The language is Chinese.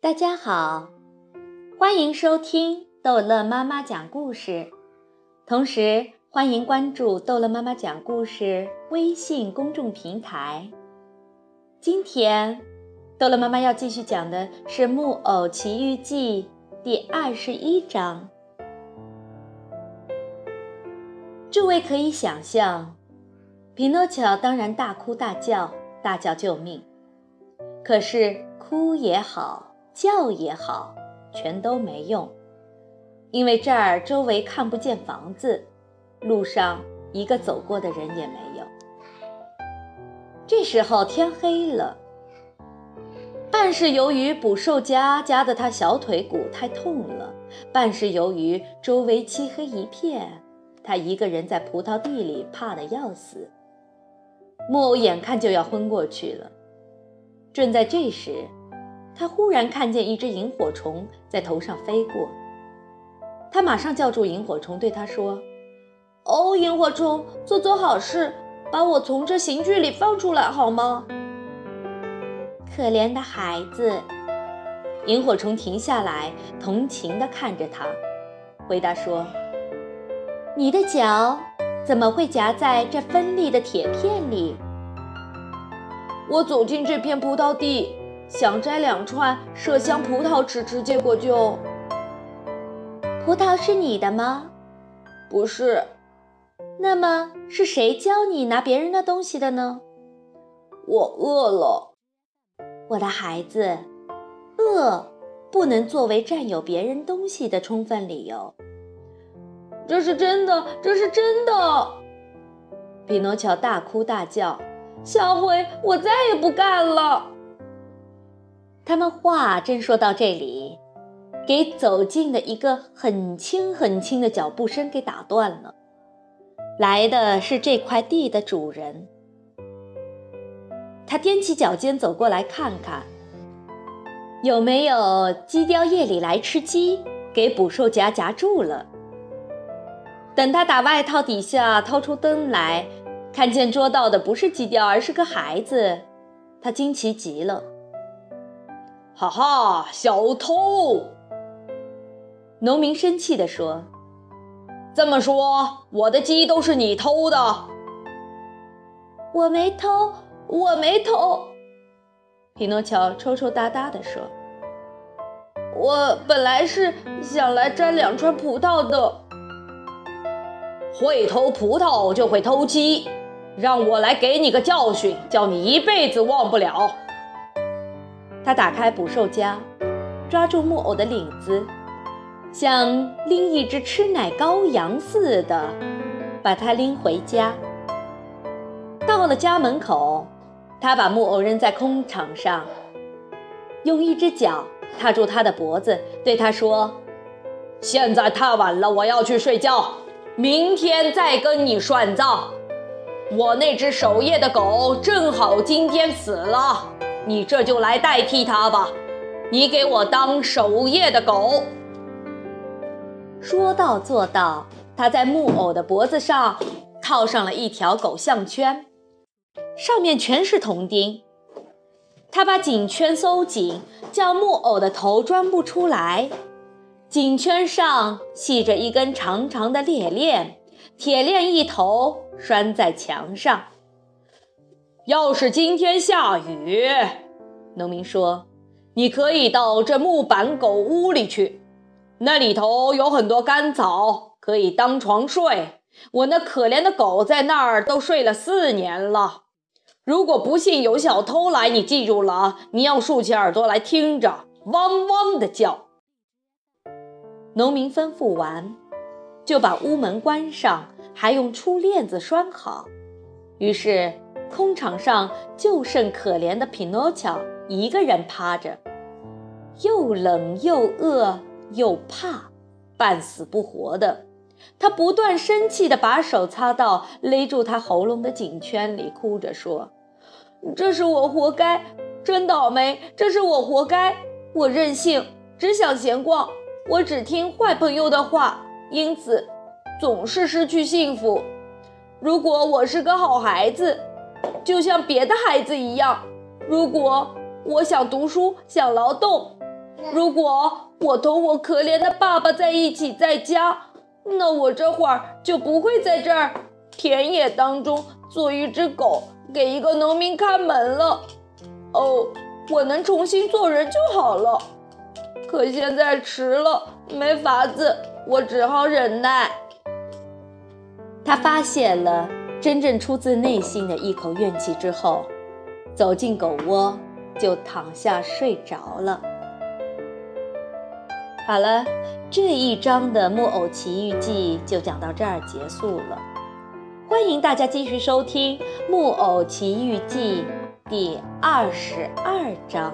大家好，欢迎收听逗乐妈妈讲故事，同时欢迎关注逗乐妈妈讲故事微信公众平台。今天，逗乐妈妈要继续讲的是《木偶奇遇记》第二十一章。诸位可以想象，匹诺乔当然大哭大叫，大叫救命。可是哭也好。叫也好，全都没用，因为这儿周围看不见房子，路上一个走过的人也没有。这时候天黑了，半是由于捕兽夹夹得他小腿骨太痛了，半是由于周围漆黑一片，他一个人在葡萄地里怕得要死。木偶眼看就要昏过去了，正在这时。他忽然看见一只萤火虫在头上飞过，他马上叫住萤火虫，对他说：“哦，萤火虫，做做好事，把我从这刑具里放出来好吗？”可怜的孩子，萤火虫停下来，同情地看着他，回答说：“你的脚怎么会夹在这锋利的铁片里？”我走进这片葡萄地。想摘两串麝香葡萄吃吃，结果就……葡萄是你的吗？不是。那么是谁教你拿别人的东西的呢？我饿了。我的孩子，饿不能作为占有别人东西的充分理由。这是真的，这是真的。匹诺乔大哭大叫：“下回我再也不干了。”他们话正说到这里，给走近的一个很轻很轻的脚步声给打断了。来的是这块地的主人。他踮起脚尖走过来看看，有没有鸡雕夜里来吃鸡，给捕兽夹夹住了。等他打外套底下掏出灯来，看见捉到的不是鸡雕，而是个孩子，他惊奇极了。哈哈，小偷！农民生气地说：“这么说，我的鸡都是你偷的？”我没偷，我没偷。匹诺乔抽抽搭搭地说：“我本来是想来摘两串葡萄的。”会偷葡萄就会偷鸡，让我来给你个教训，叫你一辈子忘不了。他打开捕兽夹，抓住木偶的领子，像拎一只吃奶羔羊似的，把它拎回家。到了家门口，他把木偶扔在空场上，用一只脚踏住他的脖子，对他说：“现在太晚了，我要去睡觉，明天再跟你算账。我那只守夜的狗正好今天死了。”你这就来代替他吧，你给我当守夜的狗。说到做到，他在木偶的脖子上套上了一条狗项圈，上面全是铜钉。他把颈圈收紧，叫木偶的头钻不出来。颈圈上系着一根长长的铁链，铁链一头拴在墙上。要是今天下雨，农民说：“你可以到这木板狗屋里去，那里头有很多干草，可以当床睡。我那可怜的狗在那儿都睡了四年了。如果不幸有小偷来，你记住了，你要竖起耳朵来听着，汪汪的叫。”农民吩咐完，就把屋门关上，还用粗链子拴好。于是。空场上就剩可怜的匹诺乔一个人趴着，又冷又饿又怕，半死不活的。他不断生气地把手擦到勒住他喉咙的颈圈里，哭着说：“这是我活该，真倒霉！这是我活该！我任性，只想闲逛，我只听坏朋友的话，因此总是失去幸福。如果我是个好孩子。”就像别的孩子一样，如果我想读书、想劳动，如果我同我可怜的爸爸在一起在家，那我这会儿就不会在这儿田野当中做一只狗，给一个农民看门了。哦，我能重新做人就好了。可现在迟了，没法子，我只好忍耐。他发现了真正出自内心的一口怨气之后，走进狗窝，就躺下睡着了。好了，这一章的《木偶奇遇记》就讲到这儿结束了。欢迎大家继续收听《木偶奇遇记》第二十二章。